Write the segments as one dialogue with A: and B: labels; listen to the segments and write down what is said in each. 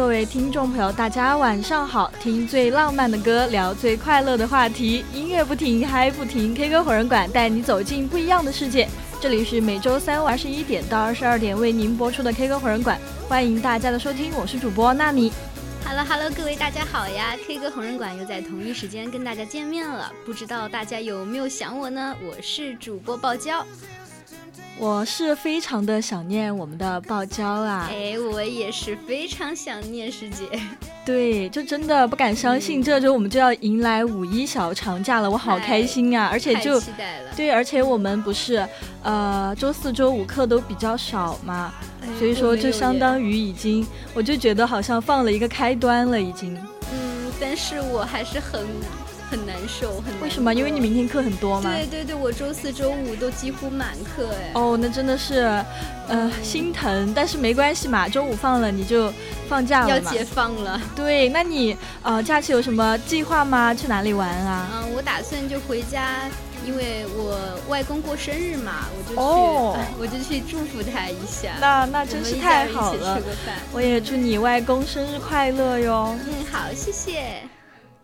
A: 各位听众朋友，大家晚上好！听最浪漫的歌，聊最快乐的话题，音乐不停，嗨不停，K 歌火人馆带你走进不一样的世界。这里是每周三晚十一点到二十二点为您播出的 K 歌火人馆，欢迎大家的收听，我是主播纳米。
B: Hello，Hello，各位大家好呀！K 歌红人馆又在同一时间跟大家见面了，不知道大家有没有想我呢？我是主播爆娇。
A: 我是非常的想念我们的爆椒啊！
B: 哎，我也是非常想念师姐。
A: 对，就真的不敢相信，这周我们就要迎来五一小长假了，我好开心啊！而且就对，而且我们不是呃周四周五课都比较少嘛，所以说就相当于已经，我就觉得好像放了一个开端了已经。
B: 嗯，但是我还是很。很难受，很
A: 为什么？因为你明天课很多吗？
B: 对对对，我周四周五都几乎满课哎。
A: 哦，那真的是，呃，心疼。但是没关系嘛，周五放了你就放假了
B: 要解放了。
A: 对，那你呃假期有什么计划吗？去哪里玩啊？
B: 嗯，我打算就回家，因为我外公过生日嘛，我就去，我就去祝福他一下。
A: 那那真是太好了。我也祝你外公生日快乐哟。
B: 嗯，好，谢谢。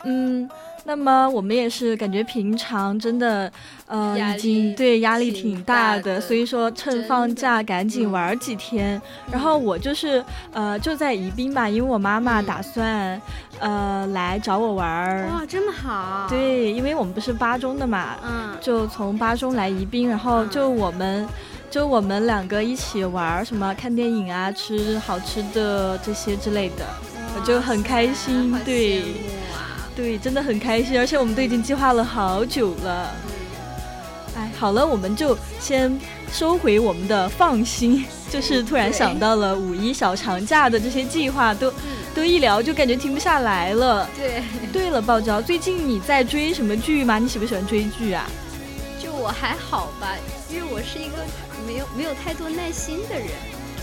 A: 嗯。那么我们也是感觉平常真的，呃，已经对压力挺大的，所以说趁放假赶紧玩几天。然后我就是呃就在宜宾吧，因为我妈妈打算呃来找我玩儿。
B: 哇，这么好！
A: 对，因为我们不是巴中的嘛，嗯，就从巴中来宜宾，然后就我们就我们两个一起玩，什么看电影啊，吃好吃的这些之类的，我就很开心。对。对，真的很开心，而且我们都已经计划了好久了。哎，好了，我们就先收回我们的放心，就是突然想到了五一小长假的这些计划，都都一聊就感觉停不下来了。
B: 对，
A: 对了，爆娇，最近你在追什么剧吗？你喜不喜欢追剧啊？
B: 就我还好吧，因为我是一个没有没有太多耐心的人。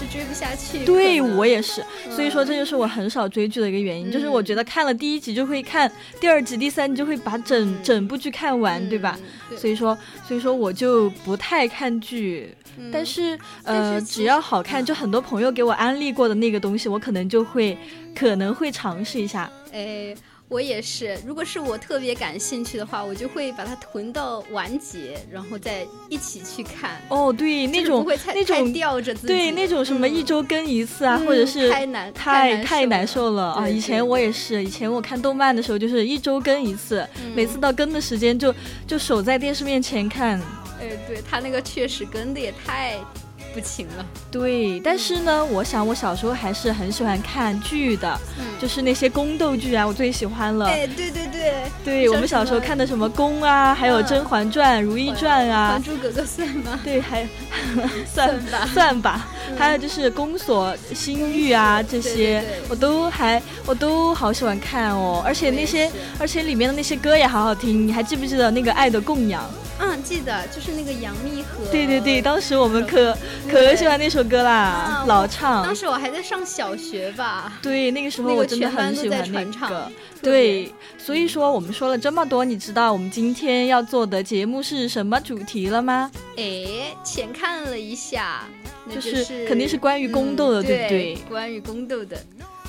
B: 就追不下去，
A: 对我也是，所以说这就是我很少追剧的一个原因，就是我觉得看了第一集就会看第二集、第三集，就会把整整部剧看完，对吧？所以说，所以说我就不太看剧，但是呃，只要好看，就很多朋友给我安利过的那个东西，我可能就会可能会尝试一下。
B: 哎。我也是，如果是我特别感兴趣的话，我就会把它囤到完结，然后再一起去看。
A: 哦，对，那种那种
B: 吊着自己，
A: 对，那种什么一周更一次啊，或者是
B: 太难
A: 太太难受了啊！以前我也是，以前我看动漫的时候就是一周更一次，每次到更的时间就就守在电视面前看。
B: 哎，对他那个确实更的也太。不情了，
A: 对，但是呢，我想我小时候还是很喜欢看剧的，就是那些宫斗剧啊，我最喜欢了。
B: 哎，对对对，
A: 对我们小时候看的什么宫啊，还有《甄嬛传》《如懿传》啊，《
B: 还珠格格》算吗？
A: 对，还 算吧，算吧。还有就是《宫锁心玉》啊，这些我都还我都好喜欢看哦，而且那些而且里面的那些歌也好好听，你还记不记得那个《爱的供养》？
B: 嗯，记得就是那个杨幂和。
C: 对对对，当时我们可可喜欢那首歌啦，老唱。
B: 当时我还在上小学吧。
C: 对，那个时候我真的很喜欢那个。对，所以说我们说了这么多，你知道我们今天要做的节目是什么主题了吗？
B: 哎，浅看了一下，就
C: 是肯定是关于宫斗的，对不对？
B: 关于宫斗的。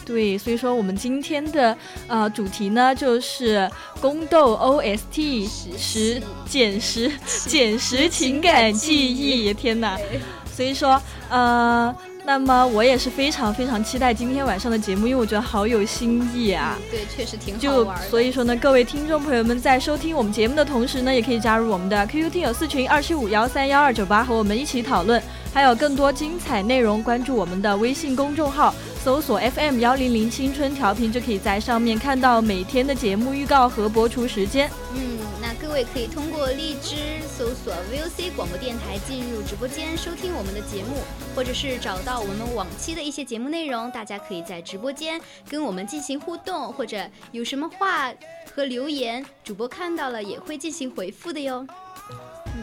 C: 对，所以说我们今天的呃主题呢，就是宫斗 OST 十减十减十情感记忆。天哪！所以说呃，那么我也是非常非常期待今天晚上的节目，因为我觉得好有新意啊。
B: 对，确实挺
C: 好玩。就所以说呢，各位听众朋友们在收听我们节目的同时呢，也可以加入我们的 QQ 听友四群二七五幺三幺二九八，和我们一起讨论。还有更多精彩内容，关注我们的微信公众号。搜索 FM 幺零零青春调频，就可以在上面看到每天的节目预告和播出时间。
B: 嗯，那各位可以通过荔枝搜索 VOC 广播电台进入直播间收听我们的节目，或者是找到我们往期的一些节目内容。大家可以在直播间跟我们进行互动，或者有什么话和留言，主播看到了也会进行回复的哟。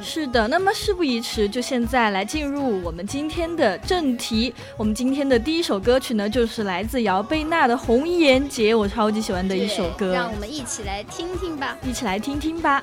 C: 是的，那么事不宜迟，就现在来进入我们今天的正题。我们今天的第一首歌曲呢，就是来自姚贝娜的《红颜劫》，我超级喜欢的一首歌。
B: 让我们一起来听听吧，
C: 一起来听听吧。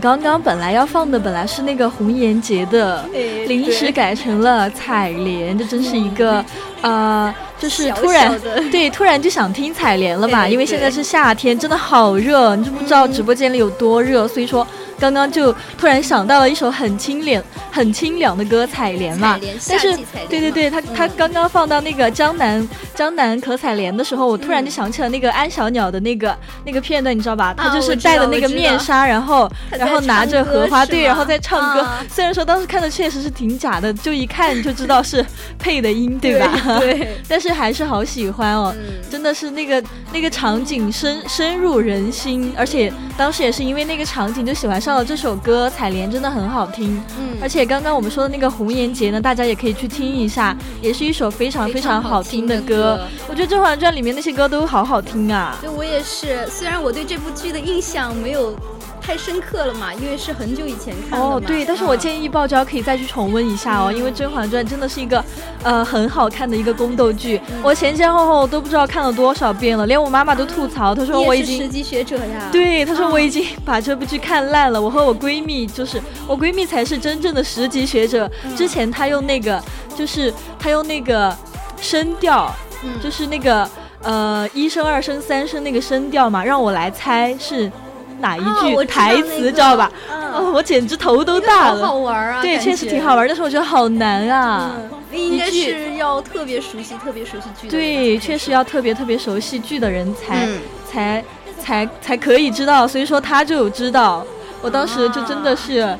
A: 刚刚本来要放的本来是那个红颜劫的，
B: 哎
A: 临时改成了采莲，这真是一个，呃，就是突然对突然就想听采莲了嘛，
B: 哎
A: 因为现在是夏天，真的好热，你知不知道直播间里有多热？所以说刚刚就突然想到了一首很清凉、很清凉的歌《采莲》嘛，但是对对对，他他
B: 嗯
A: 刚刚放到那个江南江南可采莲的时候，我突然就想起了那个安小鸟的那个那个片段，你知道吧？他就是戴的那个面纱，然后然后拿着荷花，对，然后在唱歌。
B: 啊。
A: 虽然说当时看的确实是挺假的，就一看就知道是配的音，对吧？
B: 对，
A: 但是还是好喜欢哦。
B: 嗯，
A: 真的是那个那个场景深深入人心，而且当时也是因为那个场景就喜欢上了这首歌《采莲》，真的很好听。
B: 嗯
A: 而且刚刚我们说的那个《红颜劫》呢，大家也可以去听一下，也是一首非常非常好听的
B: 非常好听的
A: 歌
B: 歌。
A: 我觉得《甄嬛传》里面那些歌都好好听啊。
B: 对我也是，虽然我对这部剧的印象没有太深刻了嘛，因为是很久以前看的
A: 哦，对，但是我
B: 嗯
A: 建议爆娇可以再去重温一下哦，因为《甄嬛传》真的是一个，呃，很好看的一个宫斗剧。
B: 嗯。
A: 我前前后后都不知道看了多少遍了，连我妈妈都吐槽，她说我已经
B: 也是十级学者呀，
A: 对，她说
B: 啊
A: 我已经把这部剧看烂了。我和我闺蜜就是我闺蜜才是真正的十级学者。
B: 嗯。
A: 之前她用那个，就是她用那个声调，
B: 嗯，
A: 就是那个呃一声、二声、三声那个声调嘛，让我来猜是哪一句台词，知道吧？
B: 嗯
A: 哦，我简直头都大了。
B: 好好玩啊，
A: 对，确实挺好玩，但是我觉得好难啊。
B: 嗯，应该是要特别熟悉、特别熟悉剧
A: 对，确实要特别特别熟悉剧的人才、
B: 嗯
A: 才才才可以知道，所以说他就有知道。我当时就真的是。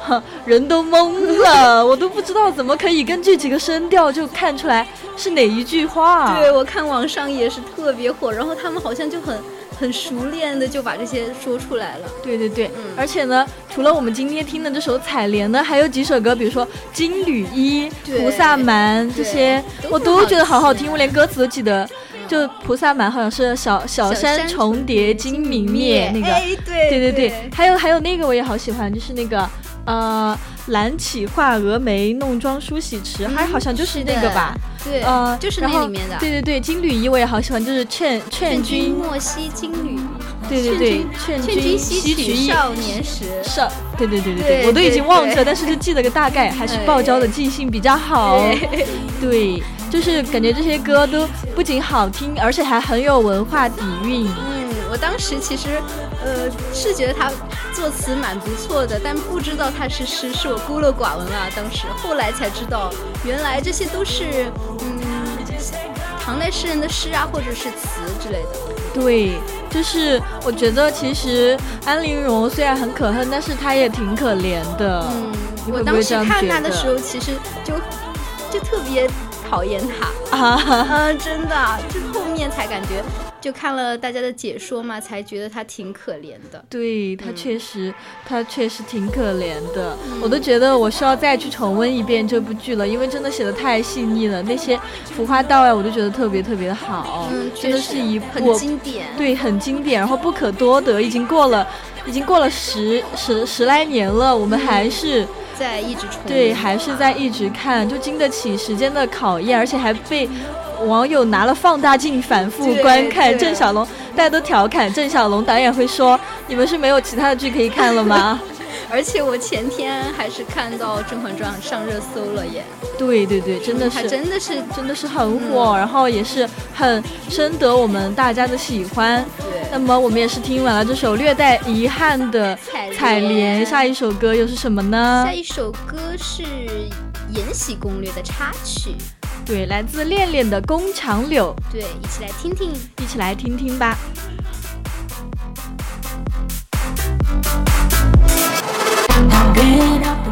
A: 哼，人都懵了，我都不知道怎么可以根据几个声调就看出来是哪一句话。
B: 对，我看网上也是特别火，然后他们好像就很很熟练的就把这些说出来了。
A: 对对对，
B: 嗯
A: 而且呢，除了我们今天听的这首《采莲》呢，还有几首歌，比如说《金缕衣》《菩萨蛮》这些，
B: 都
A: 我都觉得好好听，我连歌词都记得。就《菩萨蛮》好像是小小山重叠金明灭那个，
B: 对
A: 对对，还有还有那个我也好喜欢，就是那个呃蓝起画峨眉，弄妆梳洗迟，还好像就是那个吧。
B: 对，
A: 呃，
B: 就是那里面的。
A: 对对对，金缕衣我也好喜欢，就是劝劝
B: 劝君
A: 君，
B: 莫惜金缕，
A: 对对对，劝
B: 劝君惜
A: 吸取意
B: 少年时。
A: 少，对对对对
B: 对
A: 我都已经忘记了，但是就记得个大概，还是
B: 哎
A: 爆娇的记性比较好。
B: 对
A: 对，就是感觉这些歌都不仅好听，而且还很有文化底蕴。
B: 嗯，我当时其实，呃，是觉得他作词蛮不错的，但不知道他是诗，是我孤陋寡闻啊。当时后来才知道，原来这些都是，嗯，唐代诗人的诗啊，或者是词之类的。
A: 对，就是我觉得其实安陵容虽然很可恨，但是她也挺可怜的。
B: 嗯，我当时看她的时候，其实就就特别讨厌她。
A: 啊，
B: 嗯，真的，就后面才感觉，就看了大家的解说嘛，才觉得他挺可怜的。
A: 对她
B: 嗯
A: 确实，他确实挺可怜的。我都觉得我需要再去重温一遍这部剧了，因为真的写的太细腻了，那些浮夸到啊，我都觉得特别特别的好，
B: 嗯，
A: 真的是一
B: 很
A: 部
B: 经典。
A: 对，很经典，然后不可多得，已经过了，已经过了十十十来年了，我们还是、
B: 在一直重
A: 对，还是在一直看，就经得起时间的考验，而且还被网友拿了放大镜反复观看。郑晓龙，大家都调侃郑晓龙导演会说：“你们是没有其他的剧可以看了吗
B: 而且我前天还是看到《甄嬛传》上热搜了耶，？”
A: 对对对，真的
B: 还
A: 是。
B: 真的是
A: 真的是很火，然后也是很深得我们大家的喜欢。那。么我们也是听完了这首略带遗憾的
B: 采《
A: 采莲》，
B: 莲
A: 下一首歌又是什么呢
B: 下？一首歌是《延禧攻略》的插曲，
A: 对，来自恋恋的《宫墙柳
B: 对，一起来听听。》，
A: 一起来听听吧。
D: I'm up.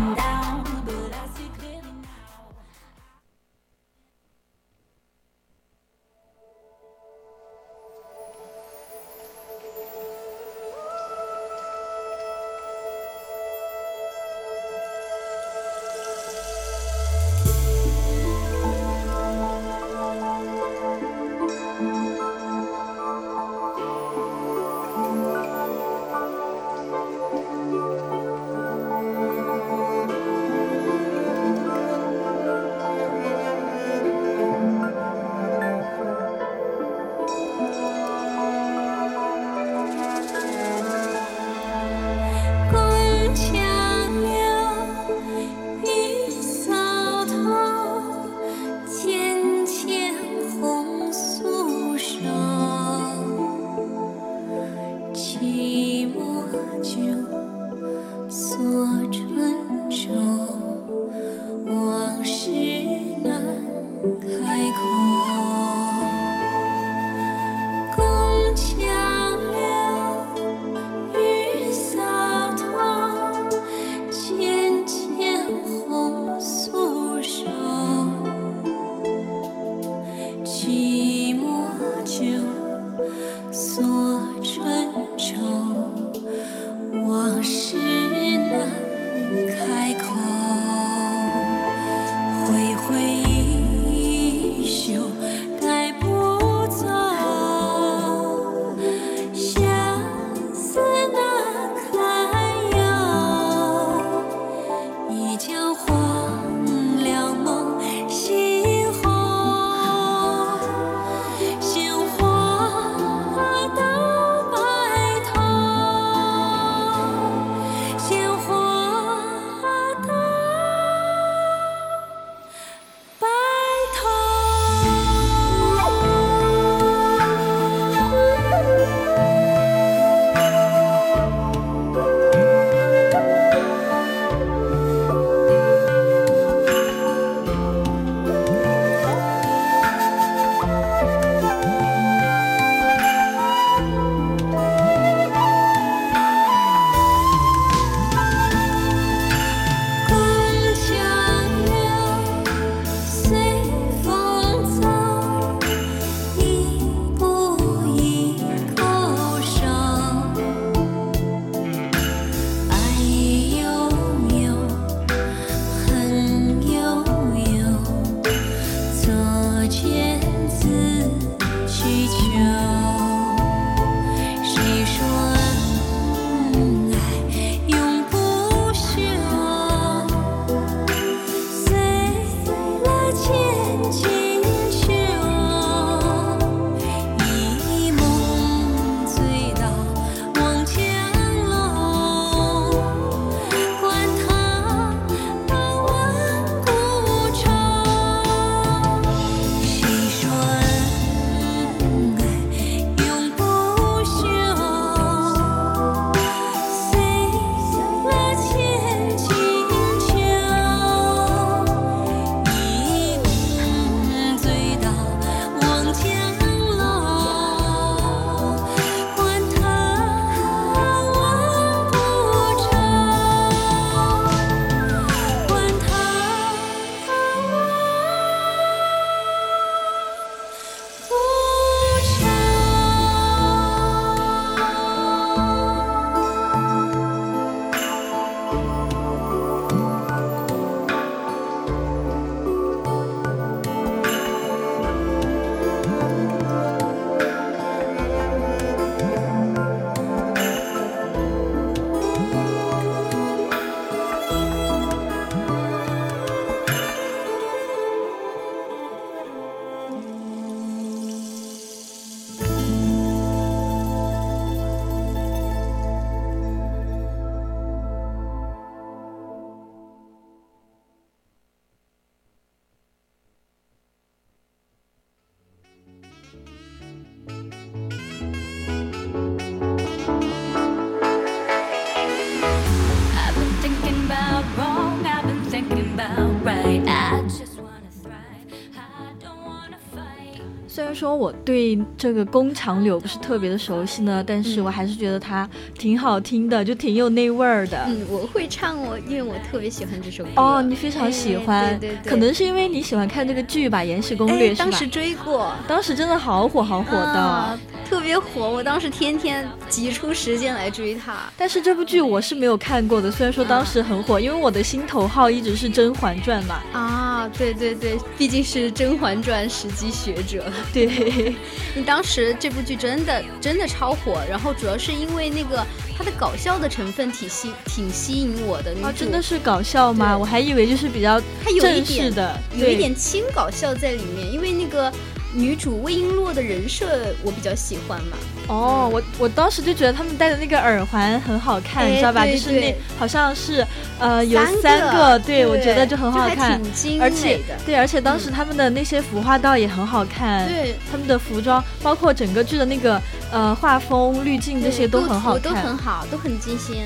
D: 说
A: 我对这个宫墙柳不是特别的熟悉呢，但是我还是觉得它挺好听的，就挺有那味儿的。
B: 嗯，我会唱哦，因为我特别喜欢这首歌。
A: 哦，你非常喜欢，
B: 哎对对对
A: 可能是因为你喜欢看这个剧吧，《延禧攻略》是吧？
B: 哎当时追过，
A: 当时真的好火好火的。
B: 别火。我当时天天挤出时间来追它。
A: 但是这部剧我是没有看过的，虽然说当时很火，因为我的心头号一直是《甄嬛传》嘛。
B: 啊，对对对，毕竟是《甄嬛传》十级学者。
A: 对，
B: 你当时这部剧真的真的超火，然后主要是因为那个它的搞笑的成分挺吸挺吸引我的。女
A: 啊，真的是搞笑吗？我还以为就是比较
B: 它有一
A: 正式
B: 点
A: 的，
B: 有一
A: 对
B: 点轻搞笑在里面，因为那个女主魏璎珞的人设我比较喜欢嘛。
A: 哦，我我当时就觉得他们戴的那个耳环很好看，
B: 哎
A: 你知道吧？就是那好像是呃有
B: 三
A: 三
B: 个
A: 对我觉得就很好看，
B: 挺精
A: 而且。对，而且当时他们的那些服化道也很好看，
B: 对，
A: 他们的服装，包括整个剧的那个呃，画风、滤镜这些
C: 都
A: 很好看，
C: 都很好，都很精心。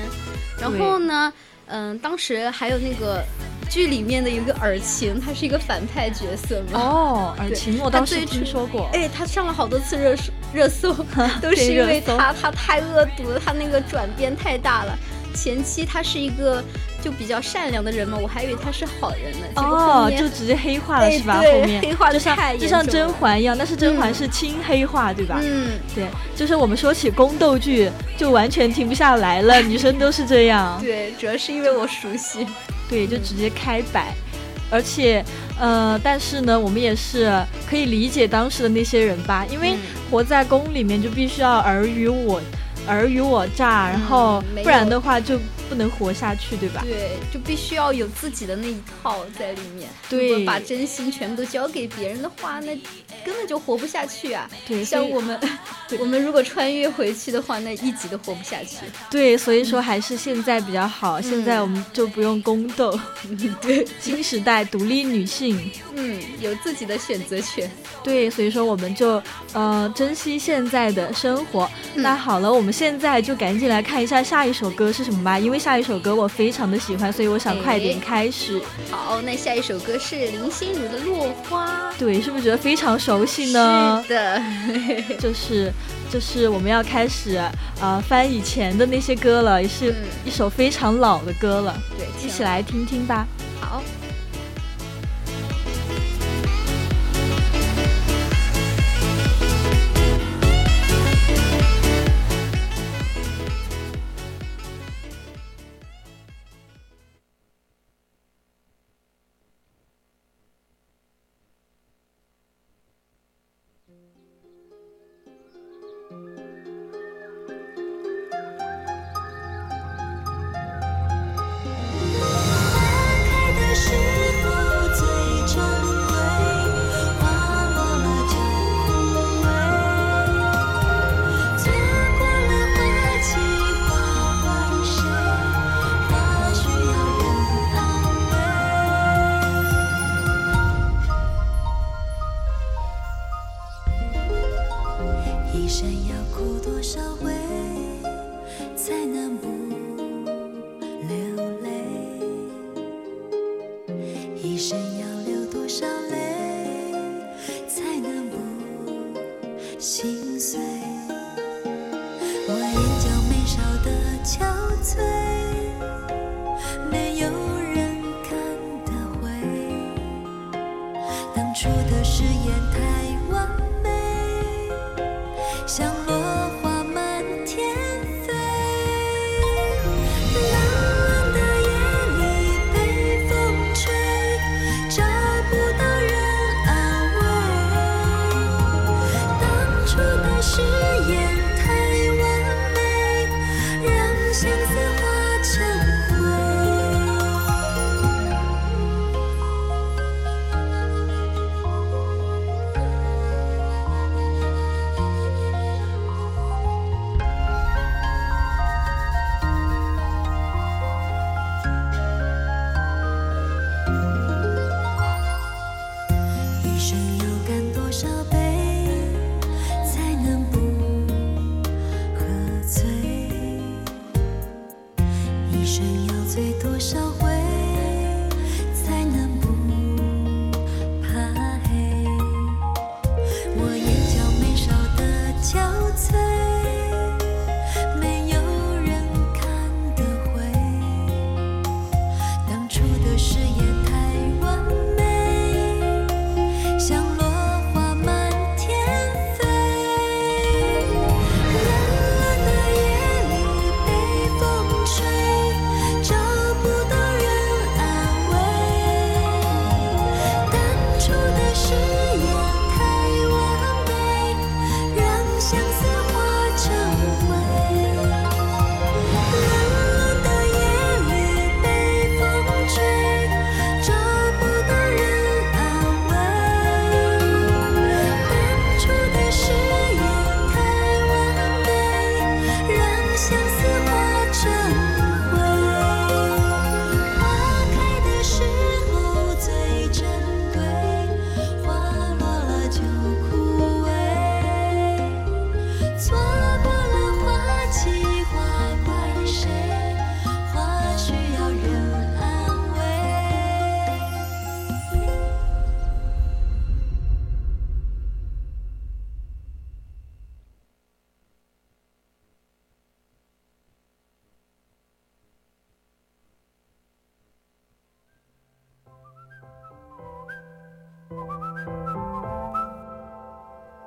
C: 然后呢，嗯，当时还有那个剧里面的一个尔晴，她是一个反派角色嘛。
A: 哦，尔晴，我当时听说过。
C: 哎，她上了好多次热 热搜，都是因为她她太恶毒了，她那个转变太大了。前期她是一个。就比较善良的人嘛，我还以为她是好人呢。哦，
A: 就直接黑化了是吧？
C: 后
A: 面
C: 黑化
A: 就像就像甄嬛一样，但是甄嬛是轻黑化，对吧？嗯，对，就是我们说起宫斗剧，就完全停不下来了，女生都是这样。
C: 对，主要是因为我熟悉。
A: 对，就直接开摆，而且，呃，但是呢，我们也是可以理解当时的那些人吧，因为活在宫里面就必须要尔虞我尔虞我诈，然后不然的话就。不能活下去，对吧？
C: 对，就必须要有自己的那一套在里面。
A: 对，
C: 把真心全部都交给别人的话，那根本就活不下去啊。
A: 对，
C: 像我们，我们如果穿越回去的话，那一集都活不下去。
A: 对，所以说还是现在比较好。现在我们就不用宫斗。
C: 对，
A: 新时代独立女性，
C: 嗯，有自己的选择权。
A: 对，所以说我们就呃珍惜现在的生活。那好了，我们现在就赶紧来看一下下一首歌是什么吧，因为。下一首歌我非常的喜欢，所以我想快点开始。
C: 好，那下一首歌是林心如的《落花》。
A: 对，是不是觉得非常熟悉呢？
C: 是的，
A: 就是就是我们要开始啊翻以前的那些歌了，也是一首非常老的歌了。
C: 对，
A: 一起来听听吧。
C: 好。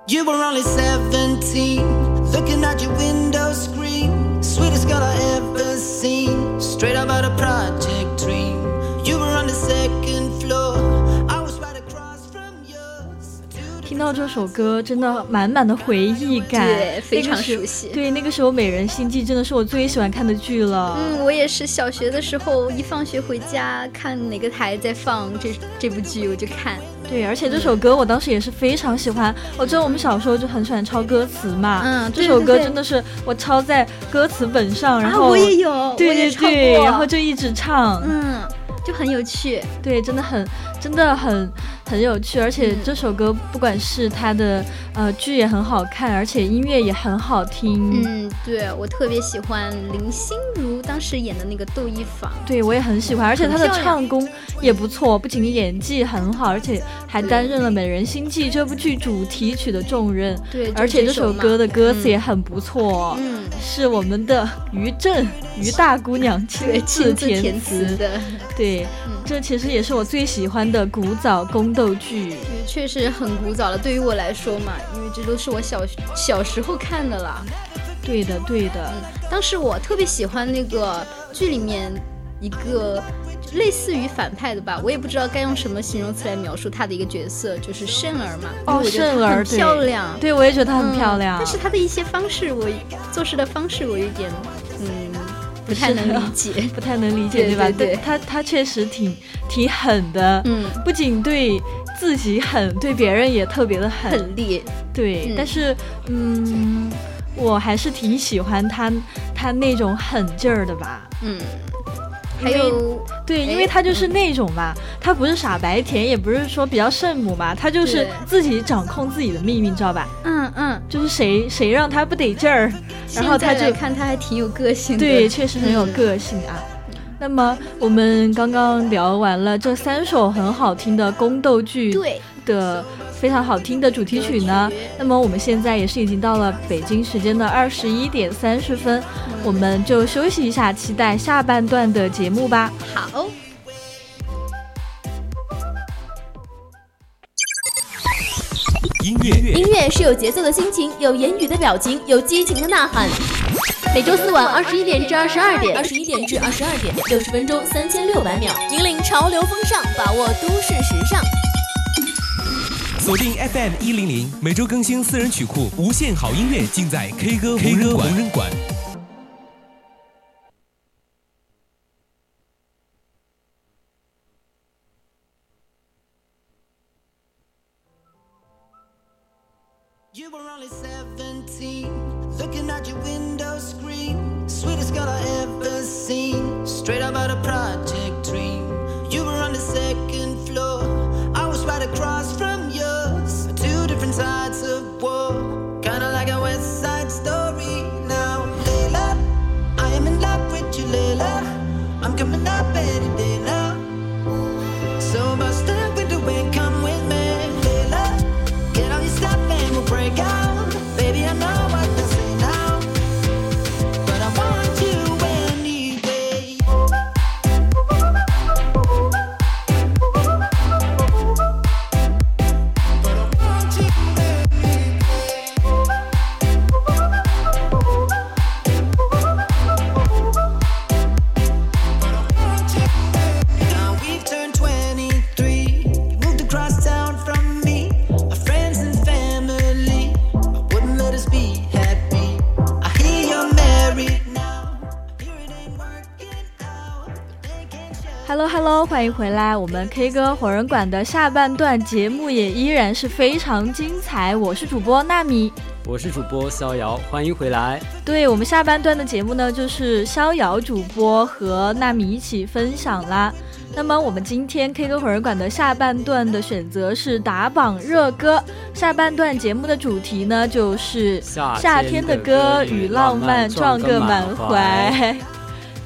E: You were only 17, looking at your window screen. Sweetest girl I ever seen, straight up out a project dream. You were on the second floor, I was right across from yours.
A: 听到这首歌，真的满满的回忆感，
B: 对非常
A: 那个时
B: 熟悉
A: 对，那个时候《美人心计》真的是我最喜欢看的剧了。
B: 嗯，我也是小学的时候，一放学回家看哪个台在放这这部剧，我就看。
A: 对，而且这首歌我当时也是非常喜欢。我记得我们小时候就很喜欢抄歌词嘛，
B: 嗯
A: 这首歌真的是我抄在歌词本上，然
B: 啊，
A: 后
B: 我也有，我
A: 对对对，
B: 过
A: 然后就一直唱，
B: 嗯，就很有趣。
A: 对，真的很真的很很有趣，而且
B: 嗯
A: 这首歌不管是它的呃剧也很好看，而且音乐也很好听。
B: 嗯，对我特别喜欢林心如当时演的那个窦漪房。
A: 对，我也很喜欢，而且她的唱功也不错，不仅演技很好，而且还担任了《美人心计》这部剧主题曲的重任。
B: 对，
A: 而且这首歌的歌词也很不错，
B: 嗯，
A: 是我们的于正于大姑娘亲
B: 对，
A: 自
B: 填。
A: 词
B: 的，
A: 对，
B: 嗯
A: 这其实也是我最喜欢的古早宫斗剧。
B: 对，确实很古早了。对于我来说嘛，因为这都是我小小时候看的了。
A: 对的，对的。
B: 当时我特别喜欢那个剧里面一个类似于反派的吧，我也不知道该用什么形容词来描述他的一个角色，就是慎儿嘛。
A: 哦慎儿对
B: 漂亮，
A: 对，我也觉得她很
B: 嗯
A: 漂亮。
B: 但是她的一些方式，我做事的方式，我有点嗯 不太能理解。
A: 不太能理解，吧？
B: 对吧对
A: 他他确实挺挺狠的，
B: 嗯，
A: 不仅对自己狠，对别人也特别的狠。
B: 很烈。
A: 对，
B: 嗯
A: 但是嗯，我还是挺喜欢他他那种狠劲儿的吧。
B: 嗯，还有
A: 对，因为他就是那种嘛，他不是傻白甜，也不是说比较圣母嘛，他就是自己掌控自己的命运，知道吧？
B: 嗯嗯，
A: 就是谁谁让他不得劲儿，然后她
B: 现在来
A: 就
B: 看他还挺有个性的。
A: 对，确实很有
B: 嗯
A: 个性啊。那么我们刚刚聊完了这三首很好听的宫斗剧
B: 对，
A: 的非常好听的主题曲呢，那么我们现在也是已经到了北京时间的二十一点三十分，我们就休息一下，期待下半段的节目吧。
B: 好。
F: 音乐
G: 音乐是有节奏的心情，有言语的表情，有激情的呐喊。每周四晚二十一点至二十二点，
H: 二十一点至二十二点，
G: 六十分钟三千六百秒。
H: 引领潮流风尚，把握都市时尚。
F: 锁定 FM 一零零，每周更新私人曲库，无限好音乐尽在 K 歌 K 歌无人馆。
E: You were only 17, looking at your window screen. Sweetest girl I ever seen, straight up out a project dream.
A: 欢迎回来，我们 K 歌火人馆的下半段节目也依然是非常精彩。我是主播纳米。
I: 我是主播逍遥，欢迎回来。
A: 对我们下半段的节目呢，就是逍遥主播和纳米一起分享啦。那么我们今天 K 歌火人馆的下半段的选择是打榜热歌，下半段节目的主题呢就是
I: 夏
A: 夏天的歌与浪漫撞个满怀。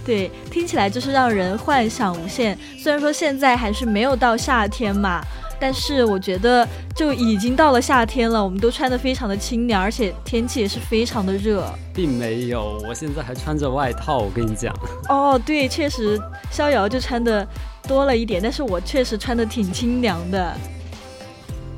A: 对，听起来就是让人幻想无限。虽然说现在还是没有到夏天嘛，但是我觉得就已经到了夏天了。我们都穿的非常的清凉，而且天气也是非常的热。
I: 并没有，我现在还穿着外套。我跟你讲，
A: 哦，对，确实逍遥就穿的多了一点，但是我确实穿的挺清凉的。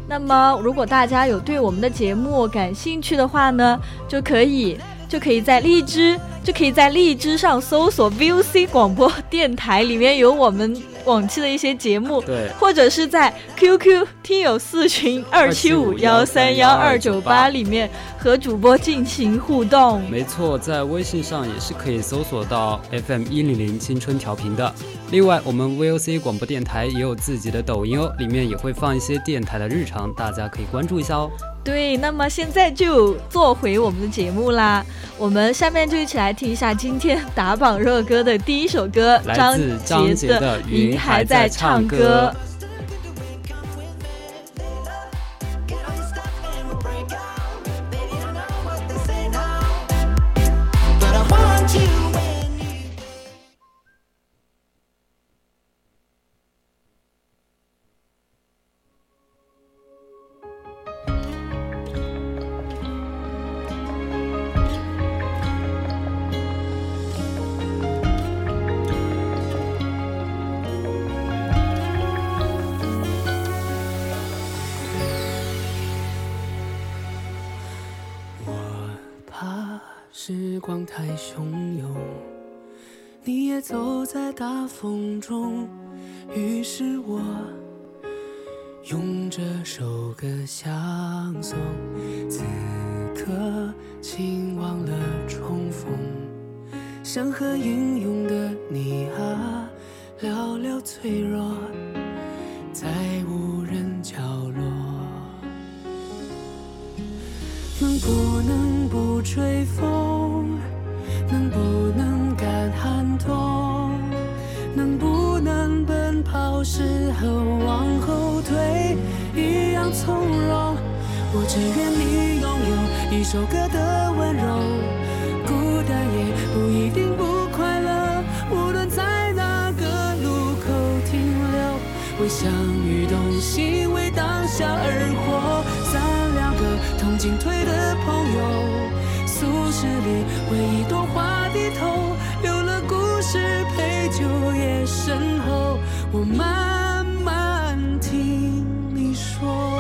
A: 那么如果大家有对我们的节目感兴趣的话呢，就可以就可以在荔枝就可以在荔枝上搜索 VOC 广播电台，里面有我们。往期的一些节目，
I: 对，
A: 或者是在 QQ 听友四群二七五幺三幺二九八里面和主播进行互动。
I: 没错，在微信上也是可以搜索到 FM 一零零青春调频的。另外，我们 VOC 广播电台也有自己的抖音哦，里面也会放一些电台的日常，大家可以关注一下哦。
A: 对，那么现在就做回我们的节目啦。我们下面就一起来听一下今天打榜热歌的第一首歌，
I: 张杰的《云还在唱
J: 歌》。为相遇动心，为当下而活。三两个同进退的朋友，俗世里为一朵花低头。留了故事陪酒夜深后，我慢慢听你说。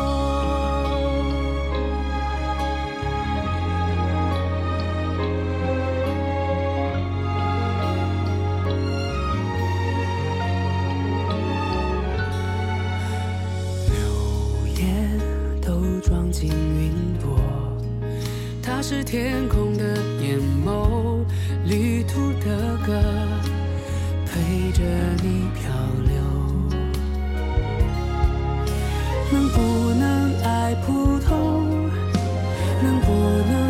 J: 是天空的眼眸，旅途的歌。陪着你漂流，能不能爱普通？能不能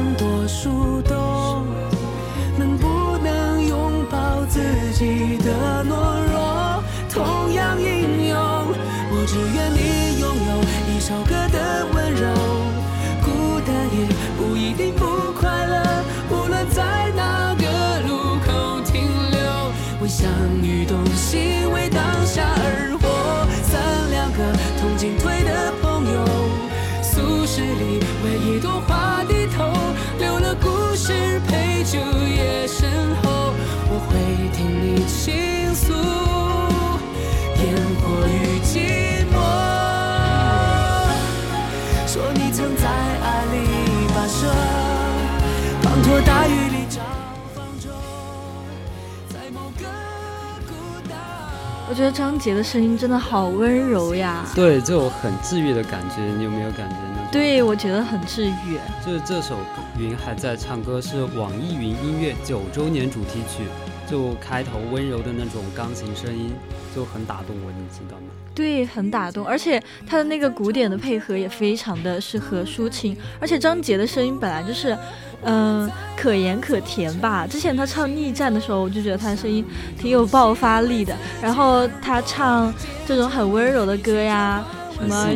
A: 觉得张杰的声音真的好温柔呀，
I: 对，这种很治愈的感觉，你有没有感觉呢？
A: 对，我觉得很治愈。
I: 就是这首《云还在唱歌》是网易云音乐九周年主题曲，就开头温柔的那种钢琴声音就很打动我，你知道吗？
A: 对，很打动，而且他的那个鼓点的配合也非常的适合抒情，而且张杰的声音本来就是。嗯，可盐可甜吧。之前他唱《逆战》的时候，我就觉得他的声音挺有爆发力的。然后他唱这种很温柔的歌呀，什么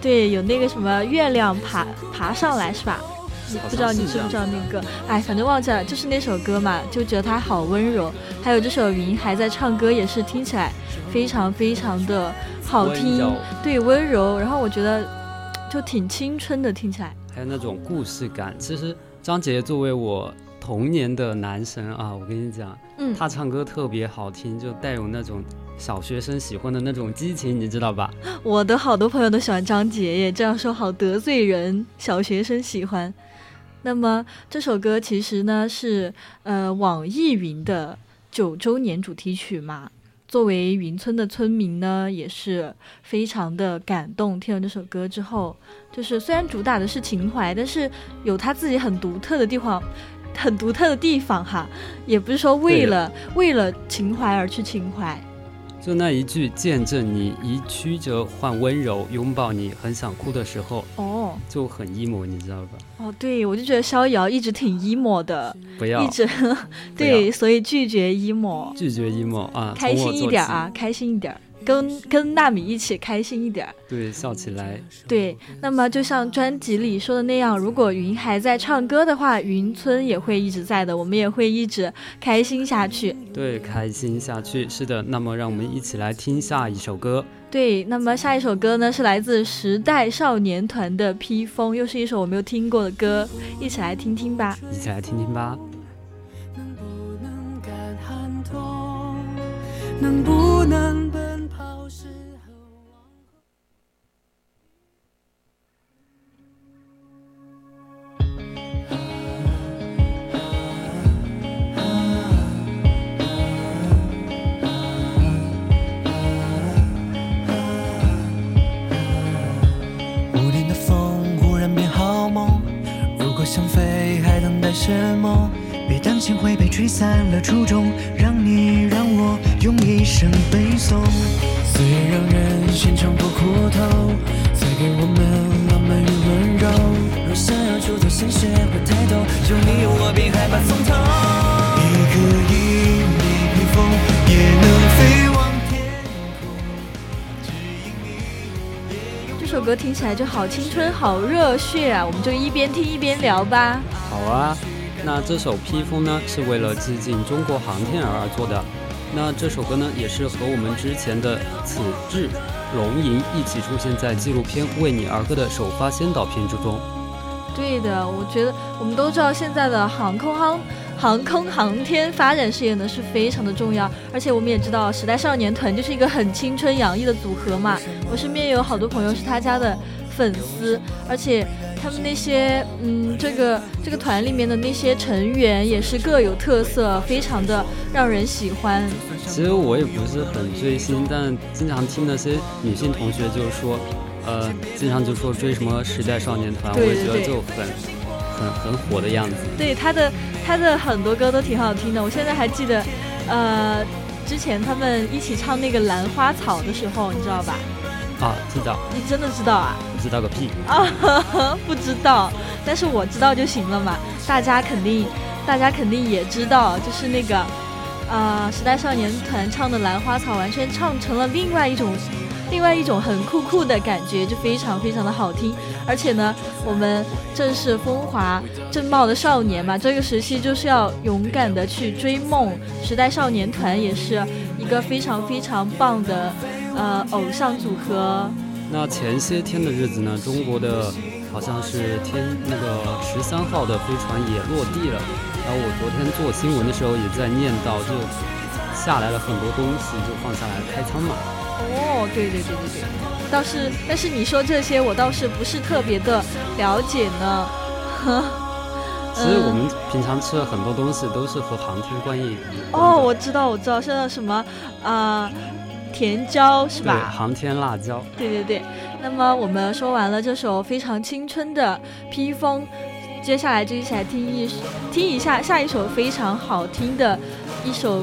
A: 对，有那个什么月亮爬爬上来是吧？不知道你知不知道那个？哎，反正忘记了，就是那首歌嘛，就觉得他好温柔。还有这首《云还在唱歌》，也是听起来非常非常的好听，对，温柔。然后我觉得就挺青春的，听起来。
I: 还有那种故事感，其实。张杰作为我童年的男神啊，我跟你讲，嗯，他唱歌特别好听，就带有那种小学生喜欢的那种激情，你知道吧？
A: 我的好多朋友都喜欢张杰耶，这样说好得罪人。小学生喜欢。那么这首歌其实呢是呃网易云的九周年主题曲嘛。作为云村的村民呢，也是非常的感动。听了这首歌之后，就是虽然主打的是情怀，但是有他自己很独特的地方，很独特的地方哈。也不是说为了为了情怀而去情怀。
I: 就那一句“见证你以曲折换温柔，拥抱你很想哭的时候”，
A: 哦，
I: 就很 emo，你知道吧？
A: 哦，对，我就觉得逍遥一直挺 emo 的，
I: 不要，
A: 一直对，所以拒绝 emo，
I: 拒绝 emo 啊，
A: 开心一点啊，开心一点。跟跟纳米一起开心一点，
I: 对，笑起来。
A: 对，那么就像专辑里说的那样，如果云还在唱歌的话，云村也会一直在的，我们也会一直开心下去。
I: 对，开心下去，是的。那么让我们一起来听下一首歌。
A: 对，那么下一首歌呢是来自时代少年团的《披风》，又是一首我没有听过的歌，一起来听听吧。
I: 一起来听听吧。
J: 能不能
A: 来就好青春，好热血啊！我们就一边听一边聊吧。
I: 好啊。那这首披风呢，是为了致敬中国航天而而做的。那这首歌呢，也是和我们之前的《此致龙吟》一起出现在纪录片《为你而歌》的首发先导片之中。
A: 对的，我觉得我们都知道，现在的航空航航空航天发展事业呢是非常的重要，而且我们也知道，时代少年团就是一个很青春洋溢的组合嘛。我身边有好多朋友是他家的粉丝，而且。他们那些，嗯，这个这个团里面的那些成员也是各有特色，非常的让人喜欢。
I: 其实我也不是很追星，但经常听那些女性同学就是说，呃，经常就说追什么时代少年团，我也觉得就很很很火的样子。
A: 对他的他的很多歌都挺好听的，我现在还记得，呃，之前他们一起唱那个《兰花草》的时候，你知道吧？
I: 啊，知道。
A: 你真的知道啊？
I: 知道个屁
A: 啊！不知道，但是我知道就行了嘛。大家肯定，大家肯定也知道，就是那个，啊，时代少年团唱的《兰花草》，完全唱成了另外一种，另外一种很酷酷的感觉，就非常非常的好听。而且呢，我们正是风华正茂的少年嘛，这个时期就是要勇敢的去追梦。时代少年团也是一个非常非常棒的。呃，偶像组合。
I: 那前些天的日子呢，中国的好像是天那个十三号的飞船也落地了。然后我昨天做新闻的时候也在念到，就下来了很多东西，就放下来开仓嘛。
A: 哦，对对对对对，倒是，但是你说这些我倒是不是特别的了解呢。
I: 其实我们平常吃的很多东西都是和航天关系。
A: 哦，我知道，我知道，像什么啊。甜椒是吧？
I: 航天辣椒。
A: 对对对。那么我们说完了这首非常青春的披风，接下来就一起来听一听一下下一首非常好听的一首，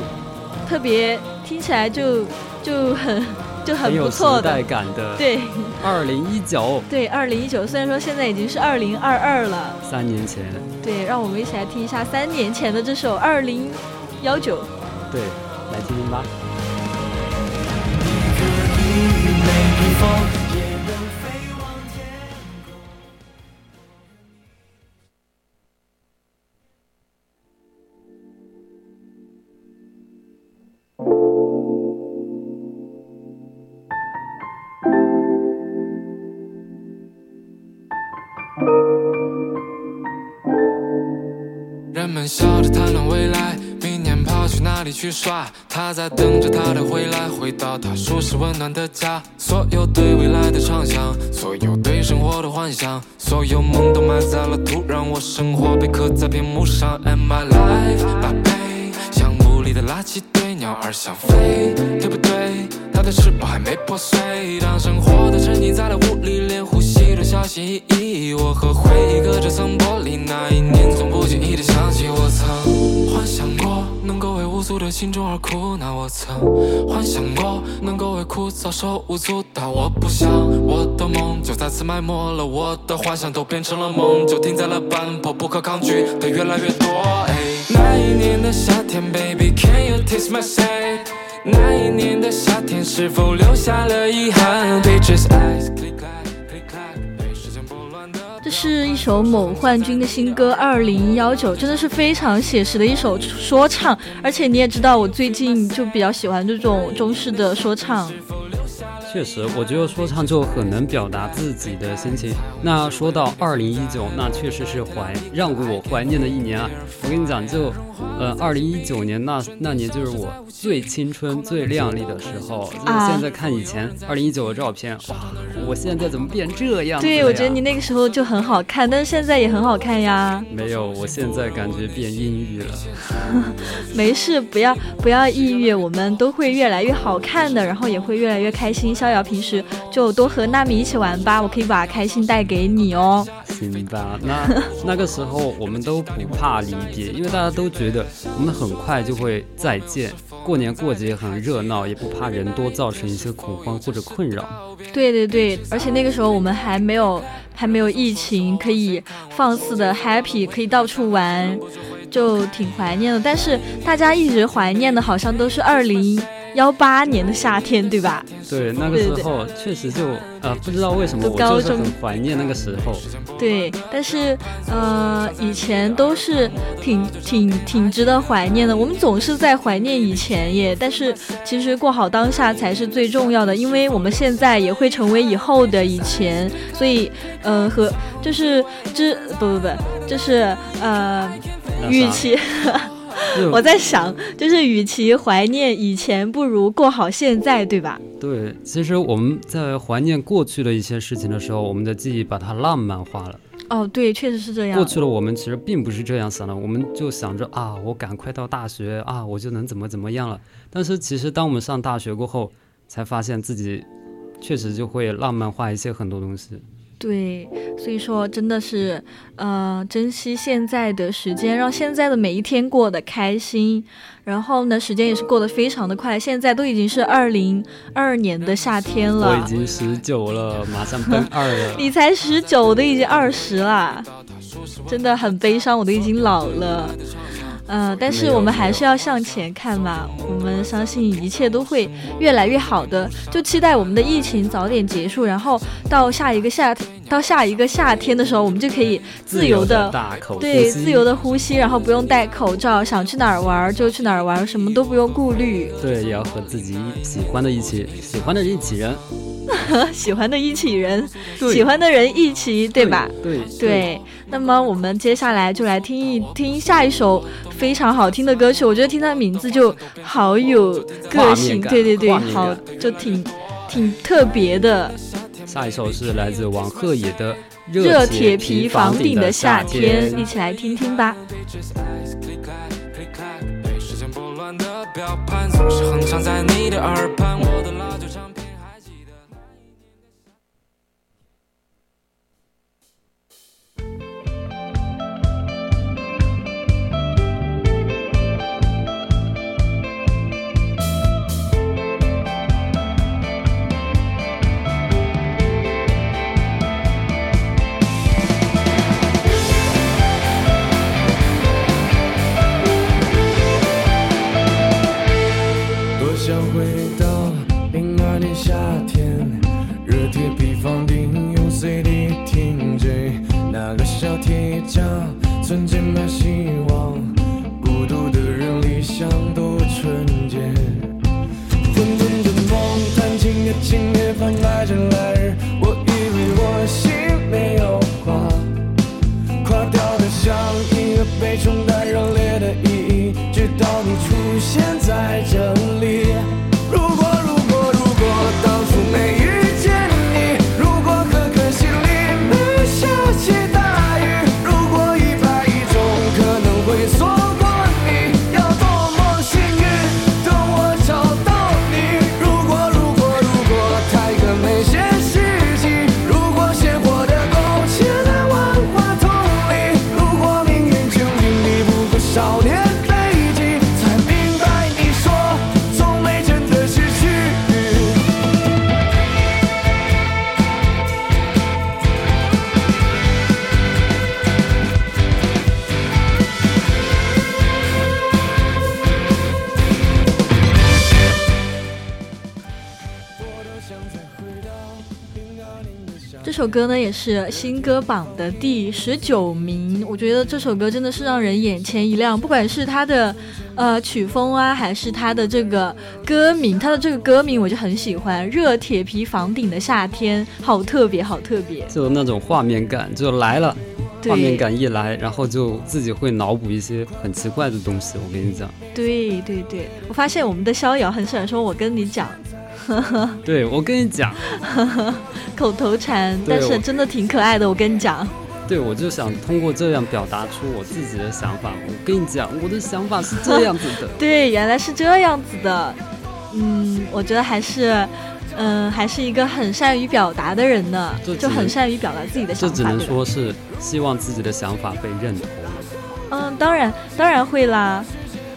A: 特别听起来就就很就很不错
I: 的。时代感的。
A: 对。
I: 二零一九。
A: 对，二零一九。虽然说现在已经是二零二二了。
I: 三年前。
A: 对，让我们一起来听一下三年前的这首二零幺九。
I: 对，来听听吧。
K: 去耍？他在等着他的回来，回到他舒适温暖的家。所有对未来的畅想，所有对生活的幻想，所有梦都埋在了土壤。我生活被刻在屏幕上，And my life，宝贝，像屋里的垃圾堆，鸟儿想飞，对不对？它的翅膀还没破碎。当生活都沉浸在了雾里，连呼吸都小心翼翼。我和回忆隔着层玻璃，那一年总不经意的想起，我曾幻想过能够为无数的心中而哭那，我曾幻想过能够为枯燥手舞足蹈。我不想我的梦就再次埋没了，我的幻想都变成了梦，就停在了半坡，不可抗拒的越来越多。哎，那一年的夏天，Baby，Can you taste my sad？那一年的夏天，是否留下了遗憾？Bitches eyes
A: 这是一首某幻君的新歌《二零幺九》，真的是非常写实的一首说唱。而且你也知道，我最近就比较喜欢这种中式的说唱。
I: 确实，我觉得说唱就很能表达自己的心情。那说到二零一九，那确实是怀让我怀念的一年啊！我跟你讲，就呃，二零一九年那那年就是我最青春、最靓丽的时候。就是现在看以前二零一九的照片，哇，我现在怎么变这样？
A: 对，我觉得你那个时候就很好看，但是现在也很好看呀。
I: 没有，我现在感觉变阴郁了。
A: 没事，不要不要抑郁，我们都会越来越好看的，然后也会越来越开心。逍遥平时就多和娜米一起玩吧，我可以把开心带给你哦。
I: 行吧，那 那个时候我们都不怕离别，因为大家都觉得我们很快就会再见。过年过节很热闹，也不怕人多造成一些恐慌或者困扰。
A: 对对对，而且那个时候我们还没有还没有疫情，可以放肆的 happy，可以到处玩，就挺怀念的。但是大家一直怀念的，好像都是二零。幺八年的夏天，对吧？
I: 对，那个时候确实就呃，不知道为什么我就是很怀念那个时候。
A: 对，但是呃，以前都是挺挺挺值得怀念的。我们总是在怀念以前耶，但是其实过好当下才是最重要的，因为我们现在也会成为以后的以前，所以呃，和就是这不不不，就是呃，与其。我在想，就是与其怀念以前，不如过好现在，对吧？
I: 对，其实我们在怀念过去的一些事情的时候，我们的记忆把它浪漫化了。
A: 哦，对，确实是这样。
I: 过去的我们其实并不是这样想的，我们就想着啊，我赶快到大学啊，我就能怎么怎么样了。但是其实当我们上大学过后，才发现自己确实就会浪漫化一些很多东西。
A: 对，所以说真的是，呃，珍惜现在的时间，让现在的每一天过得开心。然后呢，时间也是过得非常的快，现在都已经是二零二二年的夏天了。
I: 我已经十九了，马上奔二了。
A: 你才十九，我都已经二十了，真的很悲伤，我都已经老了。呃，但是我们还是要向前看嘛，我们相信一切都会越来越好的，就期待我们的疫情早点结束，然后到下一个夏天，到下一个夏天的时候，我们就可以自由的对自由的呼吸，然后不用戴口罩，想去哪儿玩就去哪儿玩，什么都不用顾虑。
I: 对，也要和自己喜欢的一起 喜欢的一起人。
A: 喜欢的一起人，喜欢的人一起，对吧？
I: 对
A: 对。那么我们接下来就来听一听下一首非常好听的歌曲。我觉得听它的名字就好有个性，对对对，好就挺挺特别的。
I: 下一首是来自王鹤野的《
A: 热铁皮房顶的夏天》，一起来听听吧。
J: 想回到婴儿房顶用 CD 听着那个小铁匠，存进了希望。孤独的人，理想多纯洁。混沌的梦，谈情也琴也翻来着来日，我以为我心没
A: 有。歌呢也是新歌榜的第十九名，我觉得这首歌真的是让人眼前一亮，不管是它的呃曲风啊，还是它的这个歌名，它的这个歌名我就很喜欢，《热铁皮房顶的夏天》，好特别，好特别。
I: 就那种画面感就来了，
A: 对
I: 画面感一来，然后就自己会脑补一些很奇怪的东西。我跟你讲，
A: 对对对，我发现我们的逍遥很喜欢说“我跟你讲”，
I: 对我跟你讲，
A: 口头禅，但是真的挺可爱的。我跟你讲，
I: 对我就想通过这样表达出我自己的想法。我跟你讲，我的想法是这样子的。
A: 对，原来是这样子的。嗯，我觉得还是，嗯，还是一个很善于表达的人呢就很善于表达自己的想法。
I: 这只能说是希望自己的想法被认同，
A: 嗯，当然，当然会啦，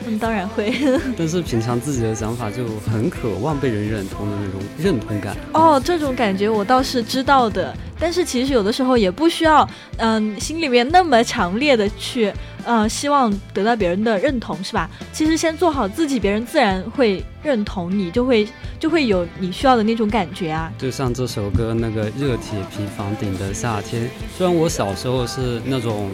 A: 嗯，当然会。
I: 但是平常自己的想法就很渴望被人认同的那种认同感。
A: 哦，这种感觉我倒是知道的，但是其实有的时候也不需要，嗯，心里面那么强烈的去，呃，希望得到别人的认同，是吧？其实先做好自己，别人自然会认同你，就会就会有你需要的那种感觉啊。
I: 就像这首歌那个热铁皮房顶的夏天，虽然我小时候是那种，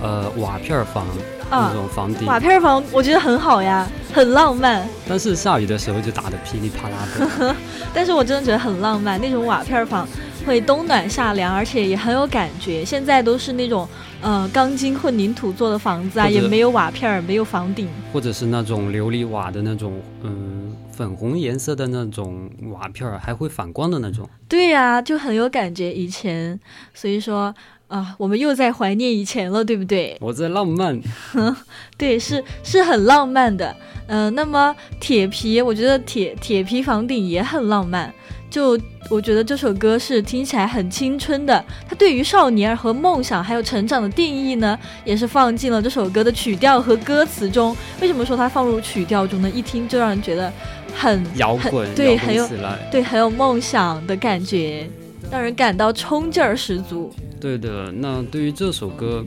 I: 呃，瓦片儿房、
A: 啊
I: 那种房顶，
A: 瓦片房我觉得很好呀，很浪漫。
I: 但是下雨的时候就打得噼里啪啦的。
A: 但是我真的觉得很浪漫，那种瓦片房会冬暖夏凉，而且也很有感觉。现在都是那种呃钢筋混凝土做的房子啊，也没有瓦片儿，没有房顶。
I: 或者是那种琉璃瓦的那种，嗯，粉红颜色的那种瓦片儿，还会反光的那种。
A: 对呀、就很有感觉。以前，所以说啊、我们又在怀念以前了，对不对？
I: 我在浪漫，
A: 对，是是很浪漫的。嗯、那么铁皮，我觉得铁铁皮房顶也很浪漫。就我觉得这首歌是听起来很青春的，它对于少年和梦想还有成长的定义呢，也是放进了这首歌的曲调和歌词中。为什么说它放入曲调中呢？一听就让人觉得很很
I: 摇滚，
A: 对，很有。对，很有梦想的感觉，让人感到冲劲儿十足。
I: 对的，那对于这首歌，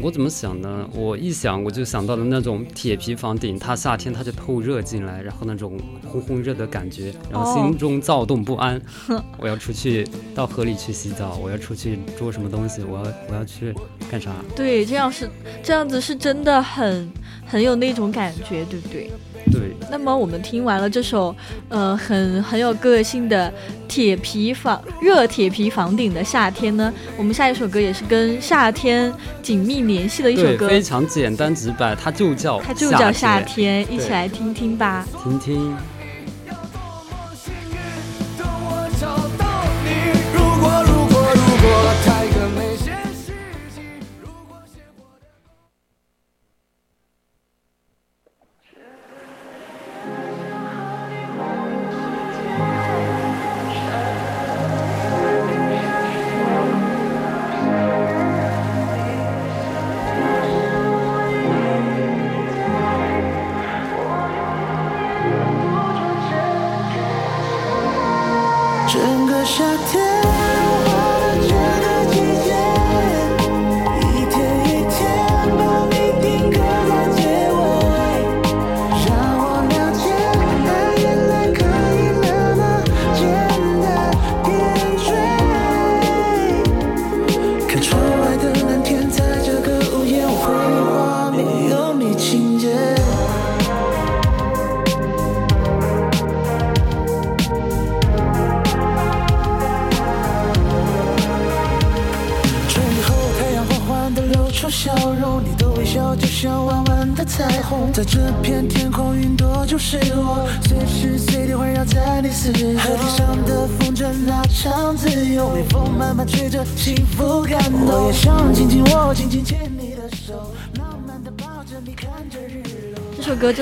I: 我怎么想呢？我一想我就想到了那种铁皮房顶，它夏天它就透热进来，然后那种烘烘热的感觉，然后
A: 哦
I: 心中躁动不安。我要出去到河里去洗澡，我要出去捉什么东西，我要我要去干啥？
A: 对，这样是这样子是真的很很有那种感觉，对不对？
I: 对，
A: 那么我们听完了这首呃很很有个性的铁皮房热铁皮房顶的夏天呢，我们下一首歌也是跟夏天紧密联系的一首，歌，
I: 非常简单直白，它就叫
A: 它就叫夏
I: 夏
A: 天，一起来听听吧。
I: 听听。
J: 等我找到你，如果如果如果太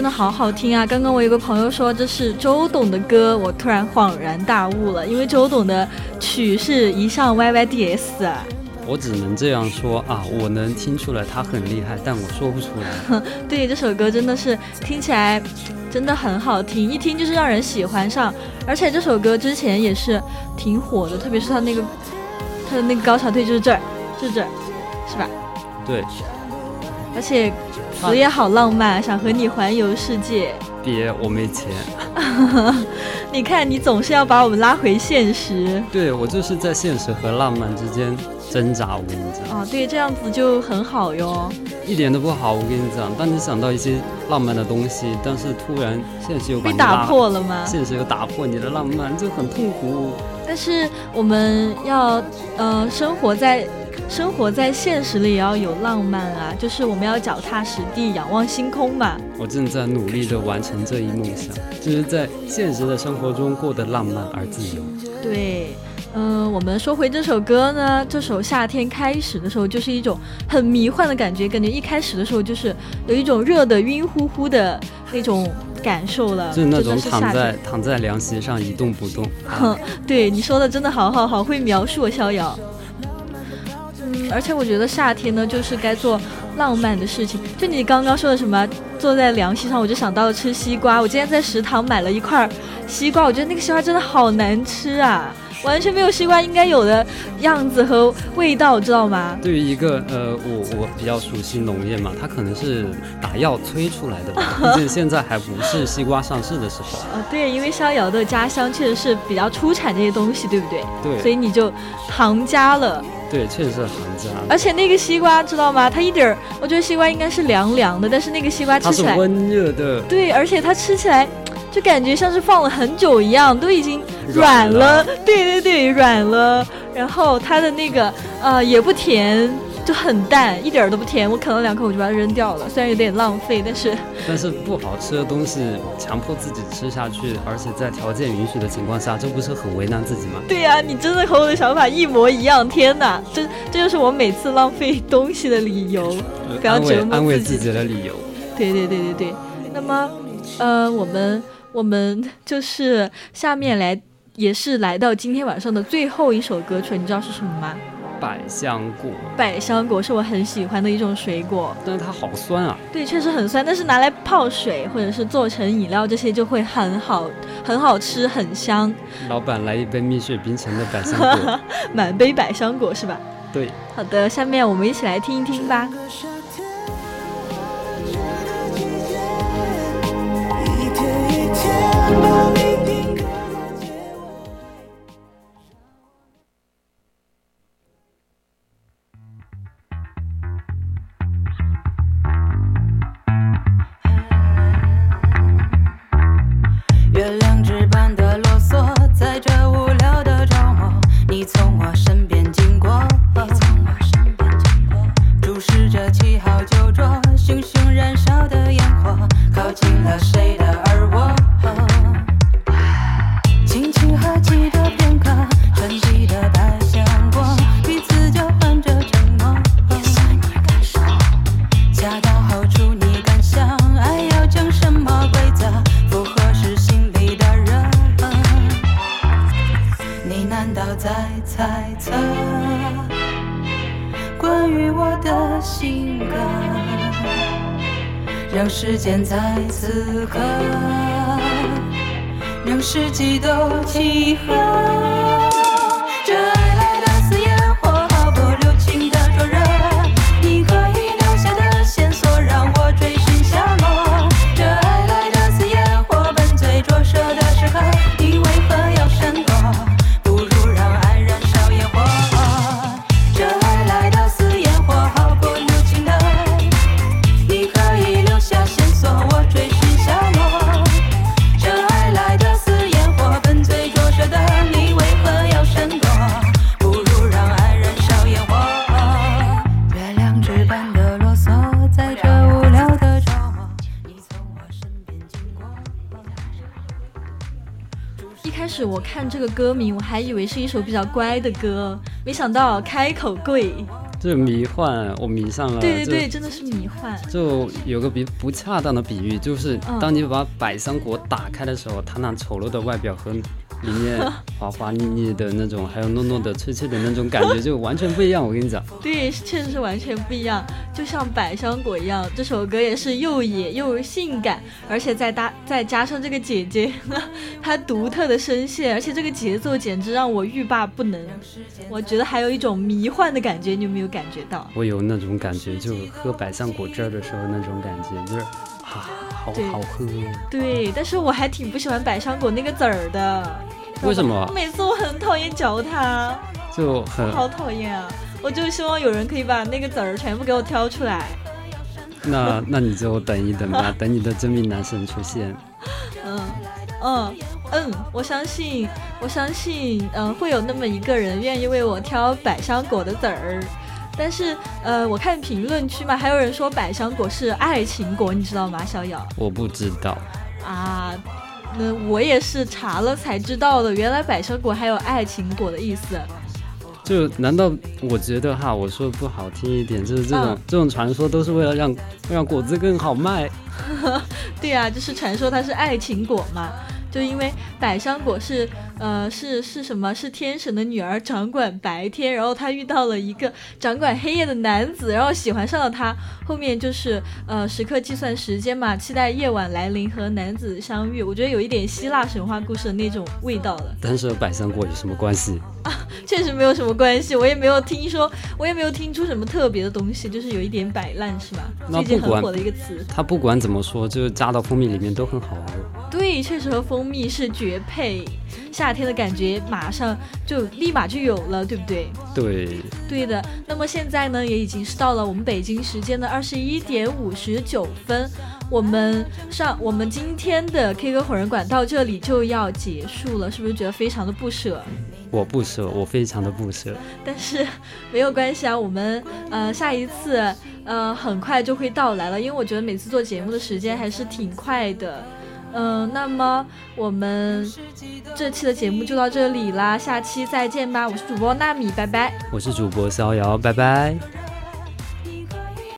J: 的
A: 好好听啊！刚刚我有个朋友说这是周董的歌，我突然恍然大悟了，因为周董的曲是一上 YYDS 啊。
I: 我只能这样说啊，我能听出来他很厉害，但我说不出来。
A: 对，这首歌真的是听起来真的很好听，一听就是让人喜欢上。而且这首歌之前也是挺火的，特别是他那个他的那个高潮对就是这儿，就是这儿，是吧？
I: 对。
A: 而且词也好浪漫，想和你环游世界。
I: 爹，我没钱。
A: 你看，你总是要把我们拉回现实。
I: 对，我就是在现实和浪漫之间挣扎。我跟你讲。
A: 啊，对，这样子就很好哟。
I: 一点都不好，我跟你讲。当你想到一些浪漫的东西，但是突然现实又把
A: 你打破了吗？
I: 现实又打破你的浪漫，就很痛苦。
A: 但是我们要，呃，生活在。生活在现实里也要有浪漫啊，就是我们要脚踏实地，仰望星空嘛。
I: 我正在努力的完成这一梦想，就是在现实的生活中过得浪漫而自由。
A: 对，嗯，我们说回这首歌呢，这首夏天开始的时候就是一种很迷幻的感觉，感觉一开始的时候就是有一种热的晕乎乎的那种感受了，
I: 就是那种躺在躺在凉席上一动不动。
A: 哼，对你说的真的好好好，会描述逍遥。而且我觉得夏天呢，就是该做浪漫的事情。就你刚刚说的什么，坐在凉席上，我就想到了吃西瓜。我今天在食堂买了一块西瓜，我觉得那个西瓜真的好难吃啊，完全没有西瓜应该有的样子和味道，知道吗？
I: 对于一个呃，我我比较熟悉农业嘛，它可能是打药催出来的吧，毕竟现在还不是西瓜上市的时候。
A: 啊，对，因为逍遥的家乡确实是比较出产这些东西，对不对？
I: 对。
A: 所以你就行家了。
I: 对，确实是行家。
A: 而且那个西瓜知道吗？它一点儿，我觉得西瓜应该是凉凉的，但是那个西瓜吃起来
I: 温热的。
A: 对，而且它吃起来就感觉像是放了很久一样，都已经
I: 软
A: 了。对对对，软了。然后它的那个呃也不甜。就很淡，一点都不甜。我啃了两口，我就把它扔掉了。虽然有点浪费，但是
I: 但是不好吃的东西强迫自己吃下去，而且在条件允许的情况下，这不是很为难自己吗？
A: 对呀，你真的和我的想法一模一样。天哪，这这就是我每次浪费东西的理由，不要折磨
I: 安慰自己的理由。
A: 对对对对对。那么，呃，我们我们就是下面来，也是来到今天晚上的最后一首歌曲，你知道是什么吗？
I: 百香果，
A: 百香果是我很喜欢的一种水果，
I: 但是它好酸啊。
A: 对，确实很酸，但是拿来泡水或者是做成饮料，这些就会很好，很好吃，很香。
I: 老板，来一杯蜜雪冰城的百香果，
A: 满杯百香果是吧？
I: 对。
A: 好的，下面我们一起来听一听吧。难道在猜测关于我的性
L: 格？让时间在此刻，让世纪都契合。
A: 个歌名，我还以为是一首比较乖的歌，没想到开口跪。
I: 这迷幻，我迷上了。
A: 对对对，真的是迷幻。
I: 就有个比不恰当的比喻，就是当你把百香果打开的时候，它那丑陋的外表和。里面滑滑腻腻的那种，还有糯糯的、脆脆的那种感觉，就完全不一样。我跟你讲，
A: 对，确实是完全不一样，就像百香果一样。这首歌也是又野又性感，而且再搭再加上这个姐姐她独特的声线，而且这个节奏简直让我欲罢不能。我觉得还有一种迷幻的感觉，你有没有感觉到？
I: 我有那种感觉，就喝百香果汁的时候那种感觉，就是啊，好好喝。
A: 对，但是我还挺不喜欢百香果那个籽儿的。
I: 为什么？
A: 每次我很讨厌嚼它，
I: 就很
A: 好讨厌啊！我就希望有人可以把那个籽儿全部给我挑出来。
I: 那那你就等一等吧，等你的真命男神出现。
A: 嗯嗯嗯，我相信，我相信，嗯，会有那么一个人愿意为我挑百香果的籽儿。但是，呃，我看评论区嘛，还有人说百香果是爱情果，你知道吗？逍遥？
I: 我不知道。
A: 啊。那我也是查了才知道的，原来百香果还有爱情果的意思。
I: 就难道我觉得哈，我说不好听一点，就是这种这种传说都是为了让让果子更好卖。
A: 对啊，就是传说它是爱情果嘛。就因为百香果是，呃，是是什么？是天神的女儿，掌管白天。然后她遇到了一个掌管黑夜的男子，然后喜欢上了他。后面就是，呃，时刻计算时间嘛，期待夜晚来临和男子相遇。我觉得有一点希腊神话故事的那种味道了。
I: 但是和百香果有什么关系？
A: 啊，确实没有什么关系。我也没有听说，我也没有听出什么特别的东西，就是有一点摆烂，是吧？最近很火的一个词。
I: 它不管怎么说，就是加到蜂蜜里面都很好喝。
A: 对，确实和蜂蜜是绝配，夏天的感觉马上就立马就有了，对不对？
I: 对，
A: 对的。那么现在呢，也已经是到了我们北京时间的二十一点五十九分，我们上我们今天的 K 歌火人馆到这里就要结束了，是不是觉得非常的不舍？
I: 我不舍，我非常的不舍。
A: 但是没有关系啊，我们呃下一次呃很快就会到来了，因为我觉得每次做节目的时间还是挺快的。嗯，那么我们这期的节目就到这里啦，下期再见吧！我是主播纳米，拜拜。
I: 我是主播逍遥，拜拜。